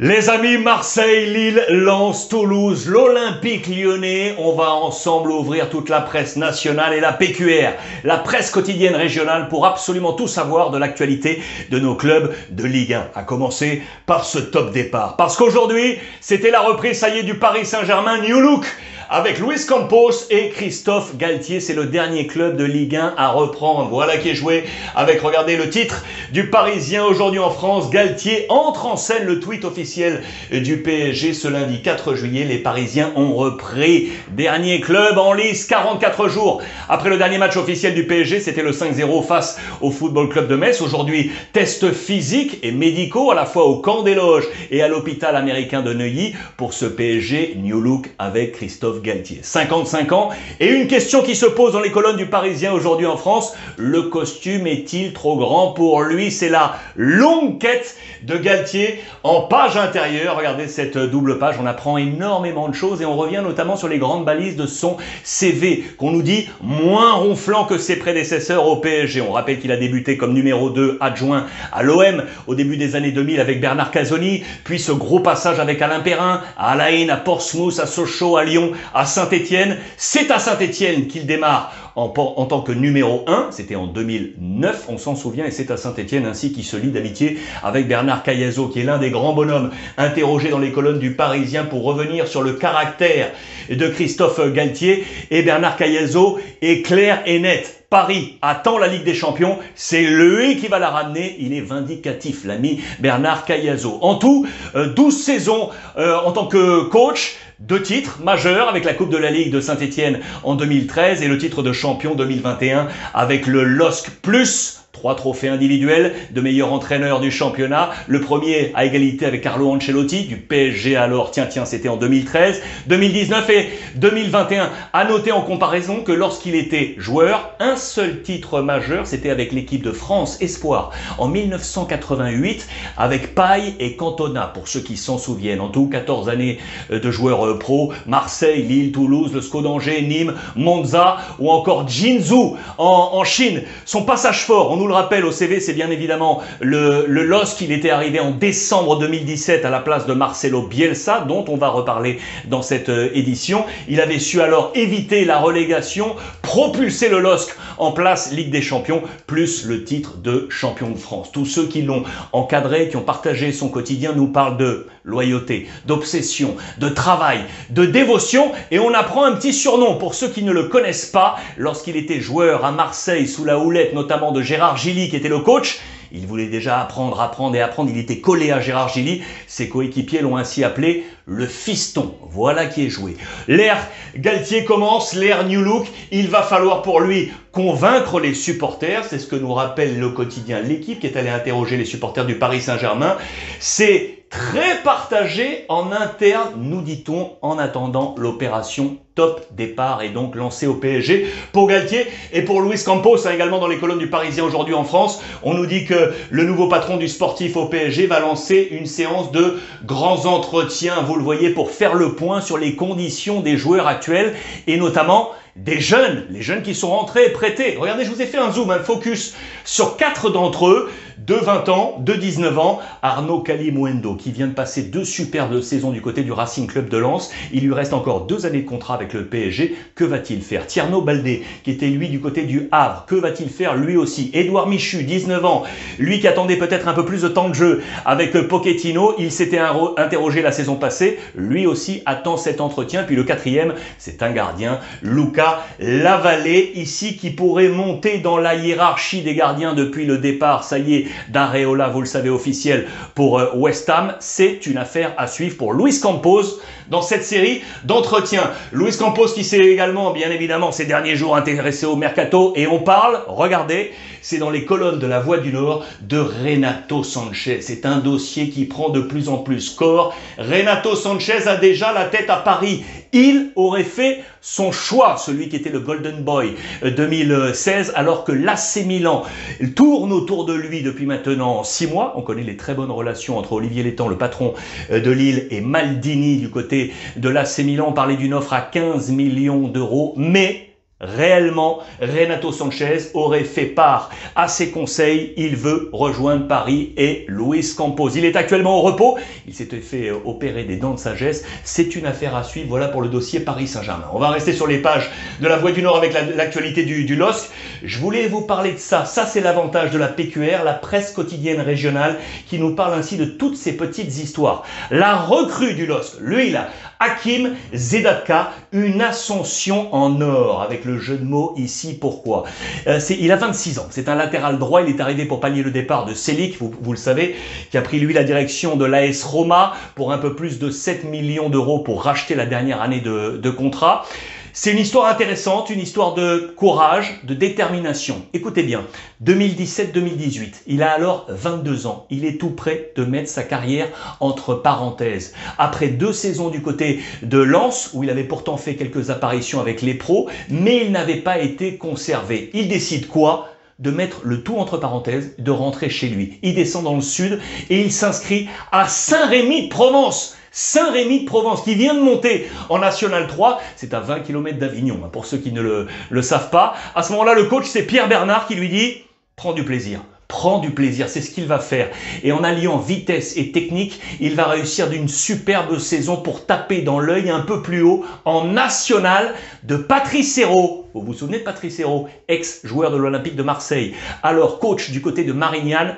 Les amis, Marseille, Lille, Lens, Toulouse, l'Olympique lyonnais, on va ensemble ouvrir toute la presse nationale et la PQR, la presse quotidienne régionale pour absolument tout savoir de l'actualité de nos clubs de Ligue 1. À commencer par ce top départ. Parce qu'aujourd'hui, c'était la reprise, ça y est, du Paris Saint-Germain New Look avec Luis Campos et Christophe Galtier. C'est le dernier club de Ligue 1 à reprendre. Voilà qui est joué avec, regardez le titre du Parisien aujourd'hui en France. Galtier entre en scène le tweet officiel du PSG ce lundi 4 juillet. Les Parisiens ont repris. Dernier club en lice 44 jours après le dernier match officiel du PSG. C'était le 5-0 face au Football Club de Metz. Aujourd'hui, test physiques et médicaux à la fois au camp des loges et à l'hôpital américain de Neuilly pour ce PSG New Look avec Christophe Galtier. 55 ans. Et une question qui se pose dans les colonnes du Parisien aujourd'hui en France. Le costume est-il trop grand pour lui? C'est la longue quête de Galtier en page intérieure. Regardez cette double page. On apprend énormément de choses et on revient notamment sur les grandes balises de son CV qu'on nous dit moins ronflant que ses prédécesseurs au PSG. On rappelle qu'il a débuté comme numéro 2 adjoint à l'OM au début des années 2000 avec Bernard Casoni, puis ce gros passage avec Alain Perrin, à Alain, à Portsmouth, à Sochaux, à Lyon, à Saint-Étienne. C'est à Saint-Étienne qu'il démarre en, tant que numéro 1. C'était en 2009, on s'en souvient, et c'est à Saint-Étienne ainsi qu'il se lie d'amitié avec Bernard Cayazo, qui est l'un des grands bonhommes interrogés dans les colonnes du Parisien pour revenir sur le caractère de Christophe Galtier. Et Bernard Cayazo est clair et net. Paris attend la Ligue des Champions, c'est lui qui va la ramener, il est vindicatif, l'ami Bernard Cayazo. En tout, 12 euh, saisons euh, en tant que coach, deux titres majeurs avec la Coupe de la Ligue de Saint-Etienne en 2013 et le titre de champion 2021 avec le LOSC Plus Trois trophées individuels de meilleur entraîneur du championnat. Le premier à égalité avec Carlo Ancelotti du PSG alors. Tiens, tiens, c'était en 2013. 2019 et 2021. À noter en comparaison que lorsqu'il était joueur, un seul titre majeur, c'était avec l'équipe de France Espoir en 1988 avec Paille et Cantona pour ceux qui s'en souviennent. En tout, 14 années euh, de joueurs euh, pro. Marseille, Lille, Toulouse, le SCO d'Angers, Nîmes, Monza ou encore Jinzhou en, Chine. Son passage fort, nous le rappelle, au CV, c'est bien évidemment le, le LOSC. Il était arrivé en décembre 2017 à la place de Marcelo Bielsa, dont on va reparler dans cette euh, édition. Il avait su alors éviter la relégation, propulser le LOSC en place Ligue des Champions, plus le titre de champion de France. Tous ceux qui l'ont encadré, qui ont partagé son quotidien, nous parlent de loyauté, d'obsession, de travail, de dévotion, et on apprend un petit surnom pour ceux qui ne le connaissent pas. Lorsqu'il était joueur à Marseille sous la houlette notamment de Gérard Gilly qui était le coach, il voulait déjà apprendre, apprendre et apprendre. Il était collé à Gérard Gilly. Ses coéquipiers l'ont ainsi appelé le fiston. Voilà qui est joué. L'ère Galtier commence, l'ère New Look. Il va falloir pour lui convaincre les supporters. C'est ce que nous rappelle le quotidien L'équipe qui est allé interroger les supporters du Paris Saint-Germain. C'est très partagé en interne, nous dit-on, en attendant l'opération top départ et donc lancée au PSG pour Galtier et pour Luis Campos, hein, également dans les colonnes du Parisien aujourd'hui en France. On nous dit que le nouveau patron du sportif au PSG va lancer une séance de grands entretiens, vous le voyez, pour faire le point sur les conditions des joueurs actuels et notamment des jeunes, les jeunes qui sont rentrés, prêtés. Regardez, je vous ai fait un zoom, un focus sur quatre d'entre eux, de 20 ans, de 19 ans, Arnaud Calimuendo, qui vient de passer deux superbes saisons du côté du Racing Club de Lens. Il lui reste encore deux années de contrat avec le PSG. Que va-t-il faire? Tierno Baldé, qui était lui du côté du Havre, que va-t-il faire lui aussi? Édouard Michu, 19 ans, lui qui attendait peut-être un peu plus de temps de jeu avec Pochettino, il s'était interrogé la saison passée, lui aussi attend cet entretien. Puis le quatrième, c'est un gardien, Luca la vallée ici qui pourrait monter dans la hiérarchie des gardiens depuis le départ, ça y est, d'Areola, vous le savez, officiel pour euh, West Ham. C'est une affaire à suivre pour Luis Campos dans cette série d'entretiens. Luis Campos qui s'est également, bien évidemment, ces derniers jours intéressé au mercato et on parle, regardez, c'est dans les colonnes de la Voix du Nord de Renato Sanchez. C'est un dossier qui prend de plus en plus corps. Renato Sanchez a déjà la tête à Paris. Il aurait fait son choix, celui qui était le Golden Boy 2016, euh, alors que l'AC Milan tourne autour de lui depuis maintenant six mois. On connaît les très bonnes relations entre Olivier Létang, le patron euh, de Lille, et Maldini du côté de l'AC Milan. On parlait d'une offre à 15 millions d'euros, mais réellement Renato Sanchez aurait fait part à ses conseils. Il veut rejoindre Paris et Luis Campos. Il est actuellement au repos. Il s'était fait opérer des dents de sagesse. C'est une affaire à suivre. Voilà pour le dossier Paris Saint-Germain. On va rester sur les pages de la Voix du Nord avec l'actualité du, du LOSC. Je voulais vous parler de ça. Ça, c'est l'avantage de la PQR, la presse quotidienne régionale, qui nous parle ainsi de toutes ces petites histoires. La recrue du LOSC, lui là, Hakim Zedatka, une ascension en or, avec le jeu de mots ici, pourquoi euh, Il a 26 ans, c'est un latéral droit, il est arrivé pour pallier le départ de Selic, vous, vous le savez, qui a pris lui la direction de l'AS Roma pour un peu plus de 7 millions d'euros pour racheter la dernière année de, de contrat. C'est une histoire intéressante, une histoire de courage, de détermination. Écoutez bien, 2017-2018, il a alors 22 ans. Il est tout prêt de mettre sa carrière entre parenthèses. Après deux saisons du côté de Lens, où il avait pourtant fait quelques apparitions avec les pros, mais il n'avait pas été conservé. Il décide quoi? De mettre le tout entre parenthèses, de rentrer chez lui. Il descend dans le sud et il s'inscrit à Saint-Rémy de Provence. Saint-Rémy de Provence, qui vient de monter en National 3. C'est à 20 km d'Avignon, hein, pour ceux qui ne le, savent pas. À ce moment-là, le coach, c'est Pierre Bernard qui lui dit, prends du plaisir. Prends du plaisir, c'est ce qu'il va faire. Et en alliant vitesse et technique, il va réussir d'une superbe saison pour taper dans l'œil un peu plus haut en national de Patrice Hérault. Vous vous souvenez de Patrice Hérault, ex-joueur de l'Olympique de Marseille, alors coach du côté de Marignane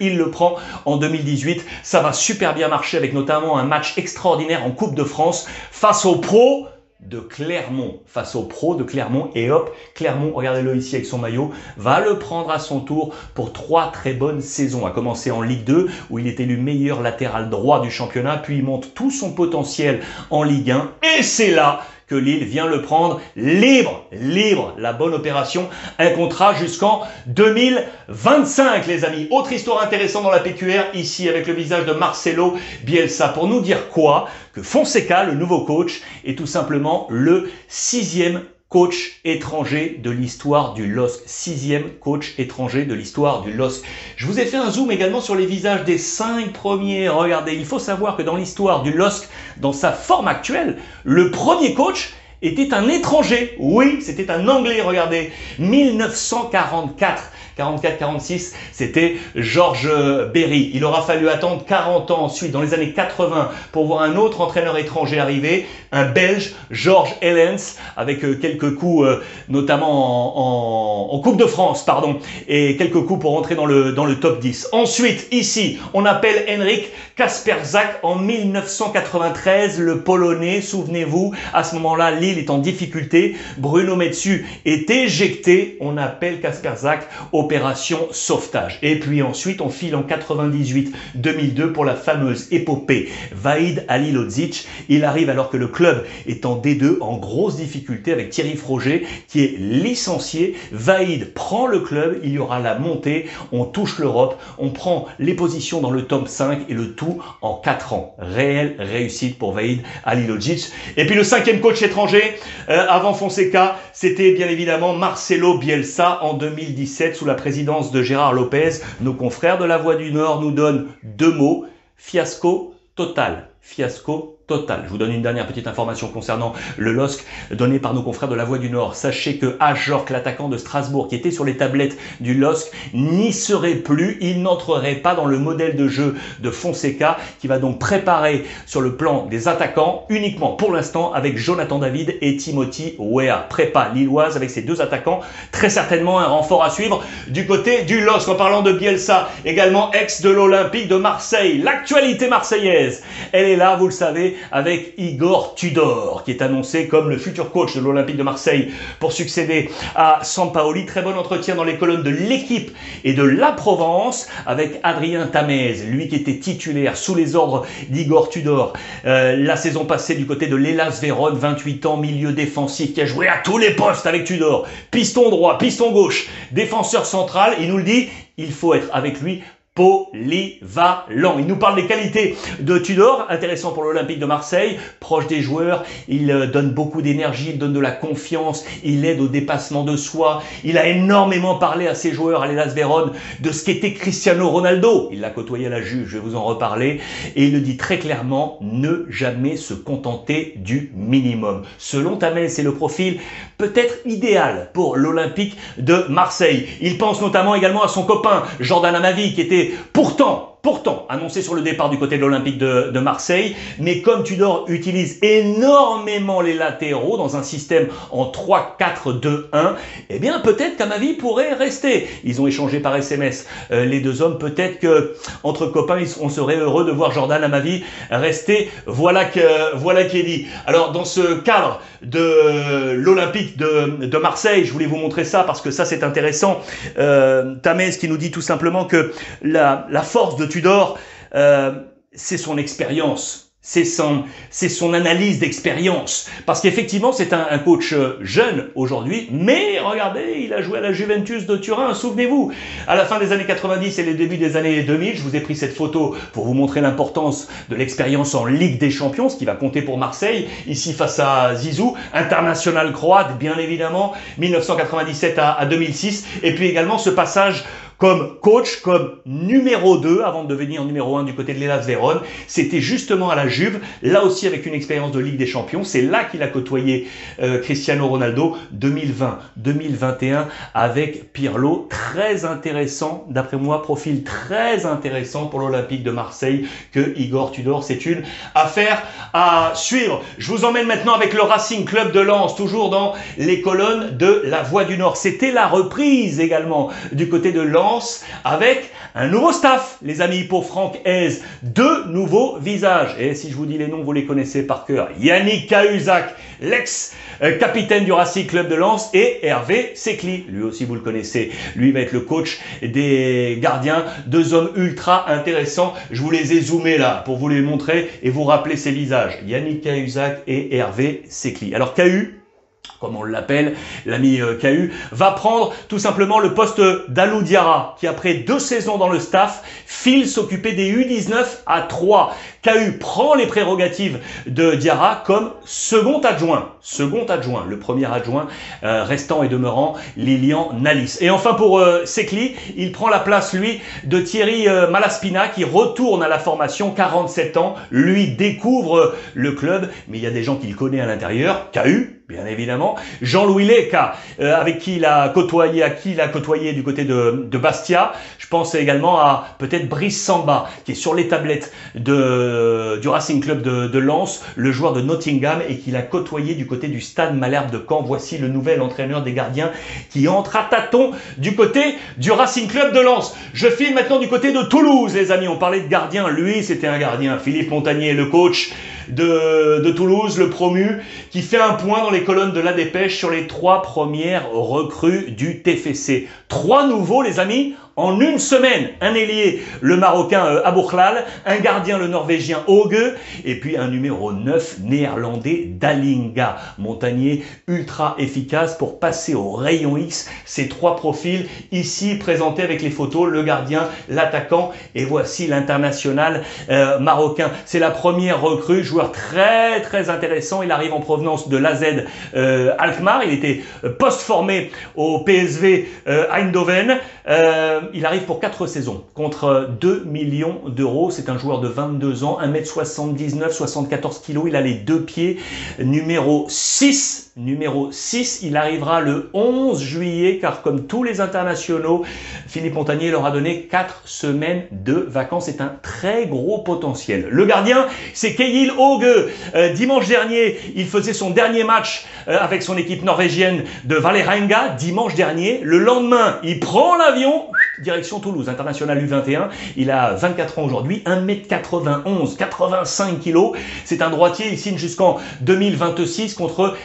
il le prend en 2018. Ça va super bien marcher avec notamment un match extraordinaire en Coupe de France face aux pros de Clermont, face aux pros de Clermont. Et hop, Clermont, regardez-le ici avec son maillot, va le prendre à son tour pour trois très bonnes saisons. A commencer en Ligue 2 où il est élu meilleur latéral droit du championnat, puis il monte tout son potentiel en Ligue 1. Et c'est là que Lille vient le prendre libre, libre, la bonne opération, un contrat jusqu'en 2025 les amis. Autre histoire intéressante dans la PQR, ici avec le visage de Marcelo Bielsa, pour nous dire quoi Que Fonseca, le nouveau coach, est tout simplement le sixième coach étranger de l'histoire du LOSC. Sixième coach étranger de l'histoire du LOSC. Je vous ai fait un zoom également sur les visages des cinq premiers. Regardez, il faut savoir que dans l'histoire du LOSC, dans sa forme actuelle, le premier coach était un étranger. Oui, c'était un Anglais, regardez. 1944. 44-46, c'était Georges Berry. Il aura fallu attendre 40 ans ensuite, dans les années 80, pour voir un autre entraîneur étranger arriver, un Belge, Georges Ellens, avec euh, quelques coups, euh, notamment en, Coupe de France, pardon, et quelques coups pour entrer dans le, dans le top 10. Ensuite, ici, on appelle Henrik Kasperzak en 1993, le Polonais, souvenez-vous, à ce moment-là, Lille est en difficulté, Bruno Metsu est éjecté, on appelle Kasperzak au opération sauvetage. Et puis ensuite, on file en 98-2002 pour la fameuse épopée Vaïd Alilodzic. Il arrive alors que le club est en D2 en grosse difficulté avec Thierry Froger qui est licencié. Vaïd prend le club, il y aura la montée, on touche l'Europe, on prend les positions dans le top 5 et le tout en 4 ans. Réelle réussite pour Vaïd Alilodzic. Et puis le cinquième coach étranger euh, avant Fonseca, c'était bien évidemment Marcelo Bielsa en 2017 sous la présidence de Gérard Lopez, nos confrères de la Voix du Nord nous donnent deux mots, fiasco total. Fiasco total. Je vous donne une dernière petite information concernant le LOSC donné par nos confrères de la Voix du Nord. Sachez que Ajorc, l'attaquant de Strasbourg, qui était sur les tablettes du LOSC, n'y serait plus. Il n'entrerait pas dans le modèle de jeu de Fonseca, qui va donc préparer sur le plan des attaquants uniquement pour l'instant avec Jonathan David et Timothy Wea. Prépa lilloise avec ces deux attaquants. Très certainement un renfort à suivre du côté du LOSC. En parlant de Bielsa, également ex de l'Olympique de Marseille. L'actualité marseillaise, elle est là, vous le savez, avec Igor Tudor, qui est annoncé comme le futur coach de l'Olympique de Marseille pour succéder à Sampaoli. Très bon entretien dans les colonnes de l'équipe et de la Provence avec Adrien Tamez, lui qui était titulaire sous les ordres d'Igor Tudor euh, la saison passée du côté de l'Elas Vérone, 28 ans, milieu défensif, qui a joué à tous les postes avec Tudor, piston droit, piston gauche, défenseur central, il nous le dit, il faut être avec lui polyvalent. Il nous parle des qualités de Tudor, intéressant pour l'Olympique de Marseille, proche des joueurs, il euh, donne beaucoup d'énergie, il donne de la confiance, il aide au dépassement de soi, il a énormément parlé à ses joueurs à l'Elas Vérone de ce qu'était Cristiano Ronaldo. Il l'a côtoyé à la Juve, je vais vous en reparler, et il le dit très clairement, ne jamais se contenter du minimum. Selon Tamel, c'est le profil peut-être idéal pour l'Olympique de Marseille. Il pense notamment également à son copain Jordan Amavi qui était pourtant pourtant annoncé sur le départ du côté de l'Olympique de, Marseille. Mais comme Tudor utilise énormément les latéraux dans un système en 3-4-2-1, eh bien peut-être qu'Amavi pourrait rester. Ils ont échangé par SMS euh, les deux hommes. Peut-être que entre copains, on serait heureux de voir Jordan Amavi rester. Voilà que voilà qui est dit. Alors dans ce cadre de l'Olympique de, Marseille, je voulais vous montrer ça parce que ça c'est intéressant. Euh, Tamez qui nous dit tout simplement que la, force de Tudor, euh, c'est son expérience c'est son, c'est son analyse d'expérience. Parce qu'effectivement, c'est un, coach euh, jeune aujourd'hui, mais regardez, il a joué à la Juventus de Turin, souvenez-vous. À la fin des années 90 et les débuts des années 2000, je vous ai pris cette photo pour vous montrer l'importance de l'expérience en Ligue des Champions, ce qui va compter pour Marseille, ici face à Zizou, international croate, bien évidemment, 1997 à, à 2006, et puis également ce passage comme coach, comme numéro 2 avant de devenir numéro 1 du côté de l'Elas Vérone. C'était justement à la Juve, là aussi avec une expérience de Ligue des Champions. C'est là qu'il a côtoyé euh, Cristiano Ronaldo 2020-2021 avec Pirlo. Très intéressant, d'après moi, profil très intéressant pour l'Olympique de Marseille que Igor Tudor. C'est une affaire à suivre. Je vous emmène maintenant avec le Racing Club de Lens, toujours dans les colonnes de la Voie du Nord. C'était la reprise également du côté de Lens avec un nouveau staff, les amis, pour Franck Hez. Deux nouveaux visages. Et si je vous dis les noms, vous les connaissez par cœur. Yannick Cahuzac, l'ex-capitaine du Racing Club de Lens, et Hervé Secli. Lui aussi, vous le connaissez. Lui va être le coach des gardiens. Deux hommes ultra intéressants. Je vous les ai zoomés là pour vous les montrer et vous rappeler ces visages. Yannick Cahuzac et Hervé Secli. Alors, Cahu, comme on l'appelle, l'ami KU, euh, va prendre tout simplement le poste d'Alou Diarra, qui après deux saisons dans le staff, file s'occuper des U19 à 3. KU prend les prérogatives de Diarra comme second adjoint. Second adjoint, le premier adjoint euh, restant et demeurant Lilian Nalis. Et enfin pour euh, Sekli, il prend la place, lui, de Thierry Malaspina, qui retourne à la formation, 47 ans, lui découvre le club, mais il y a des gens qu'il connaît à l'intérieur, KU, bien évidemment. Jean-Louis Leca, euh, avec qui il a côtoyé, à qui il a côtoyé du côté de, Bastia. Je pense également à peut-être Brice Samba, qui est sur les tablettes de, du Racing Club de, de Lens, le joueur de Nottingham, et qu'il a côtoyé du côté du Stade Malherbe de Caen. Voici le nouvel entraîneur des gardiens qui entre à tâtons du côté du Racing Club de Lens. Je file maintenant du côté de Toulouse, les amis. On parlait de gardien. Lui, c'était un gardien. Philippe Montagnier, le coach de, Toulouse, le promu, qui fait un point dans les colonnes de la dépêche sur les trois premières recrues du TFC. Trois nouveaux, les amis, en une semaine, un ailier, le Marocain euh, Aboukhlal, un gardien, le Norvégien Auge, et puis un numéro 9 néerlandais Dalinga. Montagnier ultra efficace pour passer au rayon X. Ces trois profils ici présentés avec les photos, le gardien, l'attaquant, et voici l'international euh, marocain. C'est la première recrue, joueur très très intéressant. Il arrive en provenance de l'AZ euh, Alkmaar. Il était euh, post-formé au PSV Eindhoven. Euh, il arrive pour 4 saisons contre 2 millions d'euros. C'est un joueur de 22 ans, 1m79, 74 kg. Il a les deux pieds. Numéro 6. Numéro 6. Il arrivera le 11 juillet car comme tous les internationaux, Philippe Montagnier leur a donné 4 semaines de vacances. C'est un très gros potentiel. Le gardien, c'est Keil Hauge. Euh, dimanche dernier, il faisait son dernier match euh, avec son équipe norvégienne de Valerenga. Dimanche dernier. Le lendemain, il prend l'avion direction Toulouse, international U21. Il a 24 ans aujourd'hui, 1m91, 85 kg. C'est un droitier, il signe jusqu'en 2026 contre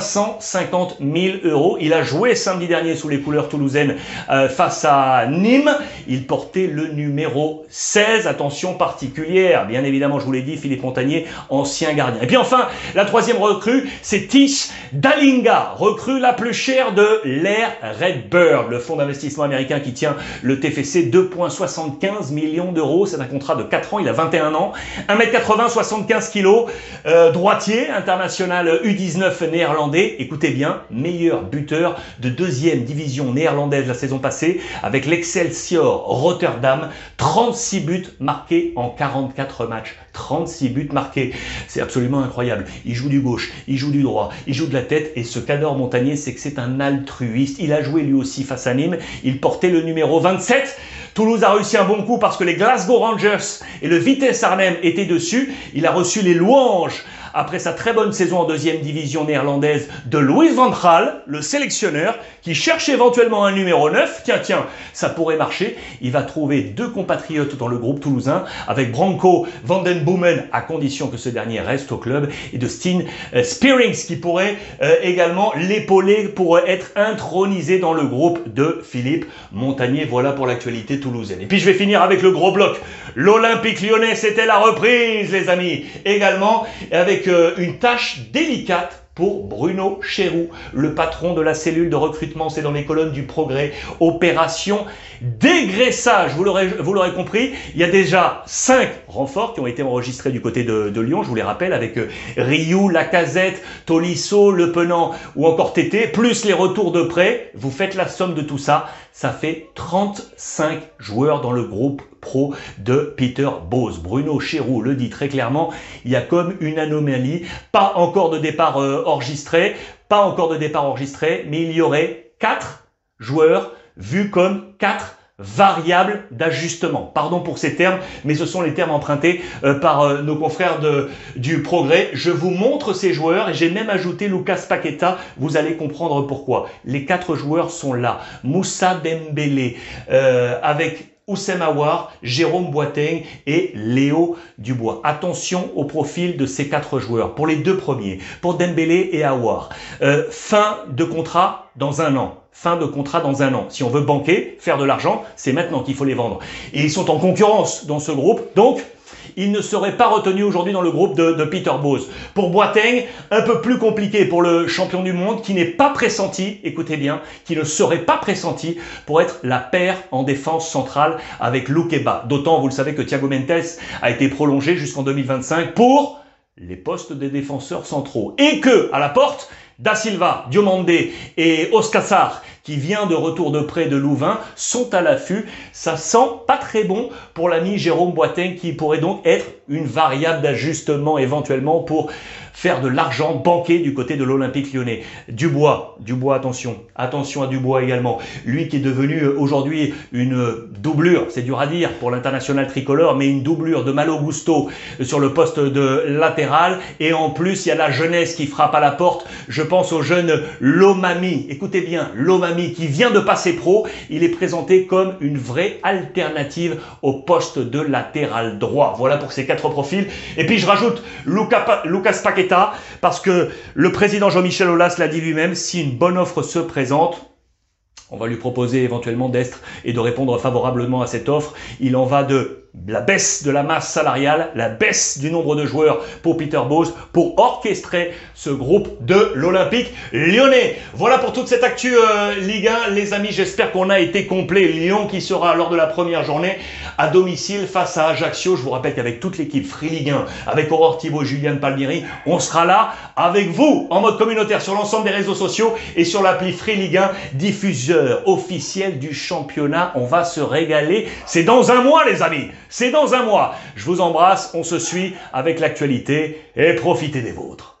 550 000 euros. Il a joué samedi dernier sous les couleurs toulousaines euh, face à Nîmes. Il portait le numéro 16. Attention particulière, bien évidemment, je vous l'ai dit, Philippe Montagnier, ancien gardien. Et puis enfin, la troisième recrue, c'est Tish Dalinga, recrue la plus chère de l'Air Redbird, le fonds d'investissement américain qui tient le TFC 2,75 millions d'euros. C'est un contrat de 4 ans, il a 21 ans. 1m80, 75 kg, droitier, international U19 néerlandais. Écoutez bien, meilleur buteur de deuxième division néerlandaise la saison passée avec l'Excelsior Rotterdam. 36 buts marqués en 44 matchs. 36 buts marqués. C'est absolument incroyable. Il joue du gauche, il joue du droit, il joue de la tête. Et ce cador Montagnier, c'est que c'est un altruiste. Il a joué lui aussi face à Nîmes. Il portait le numéro 27. Toulouse a réussi un bon coup parce que les Glasgow Rangers et le Vitesse Arnhem étaient dessus. Il a reçu les louanges après sa très bonne saison en deuxième division néerlandaise de Louis van Gaal, le sélectionneur, qui cherche éventuellement un numéro 9. Tiens, tiens, ça pourrait marcher. Il va trouver deux compatriotes dans le groupe toulousain, avec Branco van den Boomen, à condition que ce dernier reste au club, et de Steen euh, Spearings, qui pourrait euh, également l'épauler pour être intronisé dans le groupe de Philippe Montagnier. Voilà pour l'actualité toulousaine. Et puis je vais finir avec le gros bloc. L'Olympique lyonnais, c'était la reprise, les amis. Également, avec euh, une tâche délicate pour Bruno Chéroux, le patron de la cellule de recrutement, c'est dans les colonnes du progrès, opération dégraissage, vous l'aurez compris, il y a déjà cinq renforts qui ont été enregistrés du côté de, Lyon, je vous les rappelle, avec euh, Rioux, Lacazette, Tolisso, Le Penant ou encore Tété, plus les retours de prêt, vous faites la somme de tout ça, ça fait 35 joueurs dans le groupe pro de Peter Bose. Bruno Chéroux le dit très clairement, il y a comme une anomalie, pas encore de départ euh, enregistré, pas encore de départ enregistré, mais il y aurait quatre joueurs vus comme quatre variables d'ajustement. Pardon pour ces termes, mais ce sont les termes empruntés euh, par euh, nos confrères de, du Progrès. Je vous montre ces joueurs et j'ai même ajouté Lucas Paqueta. Vous allez comprendre pourquoi. Les quatre joueurs sont là. Moussa Dembélé avec Oussem Aouar, Jérôme Boiteng et Léo Dubois. Attention au profil de ces quatre joueurs. Pour les deux premiers, pour Dembélé et Aouar, euh, fin de contrat dans un an. Fin de contrat dans un an. Si on veut banquer, faire de l'argent, c'est maintenant qu'il faut les vendre. Et ils sont en concurrence dans ce groupe. Donc, il ne serait pas retenu aujourd'hui dans le groupe de, Peter Bose. Pour Boateng, un peu plus compliqué pour le champion du monde qui n'est pas pressenti, écoutez bien, qui ne serait pas pressenti pour être la paire en défense centrale avec Loukeba. D'autant, vous le savez, que Thiago Mendes a été prolongé jusqu'en 2025 pour les postes des défenseurs centraux. Et que, à la porte, Da Silva, Diomandé et Oscassar, qui vient de retour de près de Louvain, sont à l'affût. Ça sent pas très bon pour l'ami Jérôme Boitin, qui pourrait donc être une variable d'ajustement éventuellement pour faire de l'argent banqué du côté de l'Olympique lyonnais. Dubois, Dubois, attention, attention à Dubois également. Lui qui est devenu euh, aujourd'hui une doublure, c'est dur à dire pour l'international tricolore, mais une doublure de Malo Gusto sur le poste de latéral. Et en plus, il y a la jeunesse qui frappe à la porte. Je pense au jeune Lomami. Écoutez bien, Lomami qui vient de passer pro. Il est présenté comme une vraie alternative au poste de latéral droit. Voilà pour ces quatre profils. Et puis je rajoute Lucas, Lucas Paquet parce que le président Jean-Michel Aulas l'a dit lui-même, si une bonne offre se présente, on va lui proposer éventuellement d'être et de répondre favorablement à cette offre. Il en va de la baisse de la masse salariale, la baisse du nombre de joueurs pour Peter Bose, pour orchestrer ce groupe de l'Olympique lyonnais. Voilà pour toute cette actu euh, Ligue 1. Les amis, j'espère qu'on a été complet. Lyon qui sera lors de la première journée à domicile face à Ajaccio. Je vous rappelle qu'avec toute l'équipe Free Ligue 1, avec Aurore Thibault, Julien Palmieri, on sera là avec vous en mode communautaire sur l'ensemble des réseaux sociaux et sur l'appli Free Ligue 1, diffuseur officiel du championnat. On va se régaler. C'est dans un mois les amis. C'est dans un mois. Je vous embrasse, on se suit avec l'actualité et profitez des vôtres.